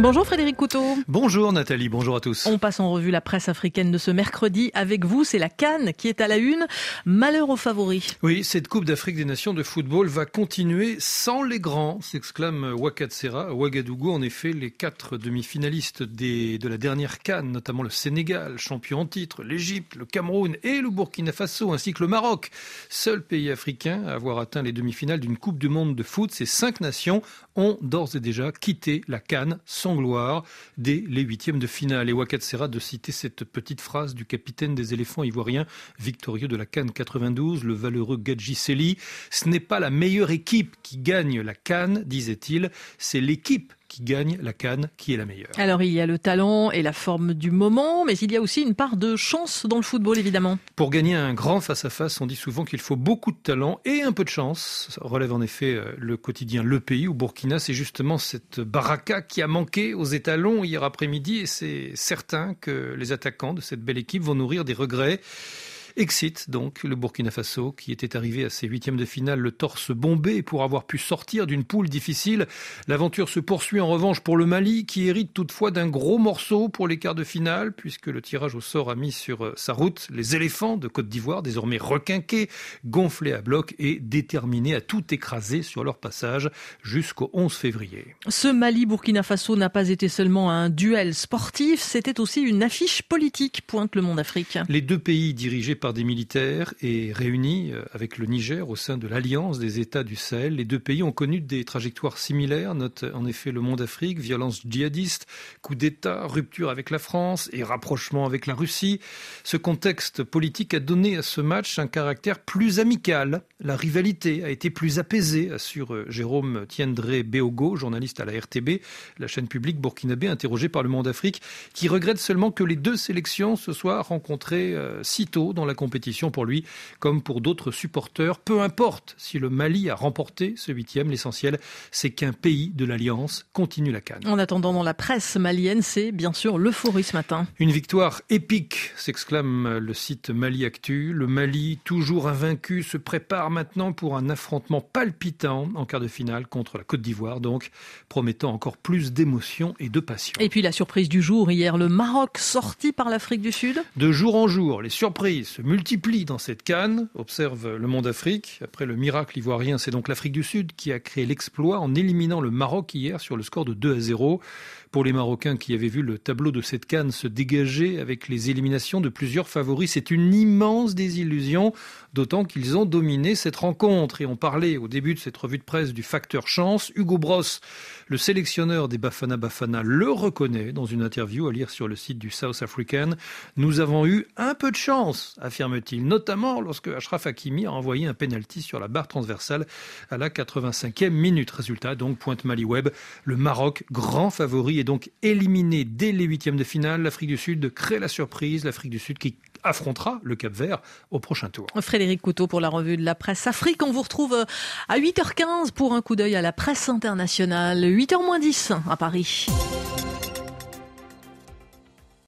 Bonjour Frédéric Couteau. Bonjour Nathalie, bonjour à tous. On passe en revue la presse africaine de ce mercredi. Avec vous, c'est la Cannes qui est à la une. Malheur aux favoris. Oui, cette Coupe d'Afrique des Nations de football va continuer sans les grands, s'exclame Wakatsera à Ouagadougou. En effet, les quatre demi-finalistes de la dernière Cannes, notamment le Sénégal, champion en titre, l'Égypte, le Cameroun et le Burkina Faso, ainsi que le Maroc, seul pays africain à avoir atteint les demi-finales d'une Coupe du Monde de foot, ces cinq nations ont d'ores et déjà quitté la Cannes sans gloire dès les huitièmes de finale. Et Wakatsera de citer cette petite phrase du capitaine des éléphants ivoiriens victorieux de la Cannes 92, le valeureux Gadji Seli. Ce n'est pas la meilleure équipe qui gagne la Cannes, disait-il, c'est l'équipe qui gagne la canne, qui est la meilleure. Alors il y a le talent et la forme du moment, mais il y a aussi une part de chance dans le football évidemment. Pour gagner un grand face-à-face, on dit souvent qu'il faut beaucoup de talent et un peu de chance. Ça relève en effet euh, le quotidien Le Pays au Burkina, c'est justement cette baraka qui a manqué aux étalons hier après-midi et c'est certain que les attaquants de cette belle équipe vont nourrir des regrets. Excite donc le Burkina Faso qui était arrivé à ses huitièmes de finale le torse bombé pour avoir pu sortir d'une poule difficile. L'aventure se poursuit en revanche pour le Mali qui hérite toutefois d'un gros morceau pour les quarts de finale puisque le tirage au sort a mis sur euh, sa route les éléphants de Côte d'Ivoire désormais requinqués, gonflés à bloc et déterminés à tout écraser sur leur passage jusqu'au 11 février. Ce Mali-Burkina Faso n'a pas été seulement un duel sportif, c'était aussi une affiche politique, pointe le Monde Afrique. Les deux pays dirigés par des militaires et réunis euh, avec le Niger au sein de l'Alliance des États du Sahel. Les deux pays ont connu des trajectoires similaires, note en effet le monde Afrique, violence djihadiste, coup d'État, rupture avec la France et rapprochement avec la Russie. Ce contexte politique a donné à ce match un caractère plus amical. La rivalité a été plus apaisée, assure euh, Jérôme Tiendré Béogo, journaliste à la RTB, la chaîne publique burkinabé interrogé par le monde Afrique, qui regrette seulement que les deux sélections se soient rencontrées euh, si tôt dans la compétition pour lui, comme pour d'autres supporters. Peu importe si le Mali a remporté ce huitième, l'essentiel, c'est qu'un pays de l'Alliance continue la canne. En attendant, dans la presse malienne, c'est bien sûr l'euphorie ce matin. Une victoire épique, s'exclame le site Mali Actu. Le Mali, toujours invaincu, se prépare maintenant pour un affrontement palpitant en quart de finale contre la Côte d'Ivoire, donc promettant encore plus d'émotion et de passion. Et puis la surprise du jour, hier, le Maroc sorti par l'Afrique du Sud. De jour en jour, les surprises se multiplie dans cette canne, observe le monde Afrique. Après le miracle ivoirien, c'est donc l'Afrique du Sud qui a créé l'exploit en éliminant le Maroc hier sur le score de 2 à 0. Pour les Marocains qui avaient vu le tableau de cette canne se dégager avec les éliminations de plusieurs favoris, c'est une immense désillusion, d'autant qu'ils ont dominé cette rencontre. Et on parlait au début de cette revue de presse du facteur chance. Hugo Bross, le sélectionneur des Bafana Bafana, le reconnaît dans une interview à lire sur le site du South African. Nous avons eu un peu de chance, affirme-t-il, notamment lorsque Ashraf Hakimi a envoyé un penalty sur la barre transversale à la 85e minute. Résultat, donc, pointe Mali Web, le Maroc, grand favori est donc éliminé dès les huitièmes de finale. L'Afrique du Sud crée la surprise. L'Afrique du Sud qui affrontera le Cap Vert au prochain tour. Frédéric Couteau pour la revue de la presse Afrique. On vous retrouve euh, à 8h15 pour un coup d'œil à la presse internationale. 8h10 à Paris.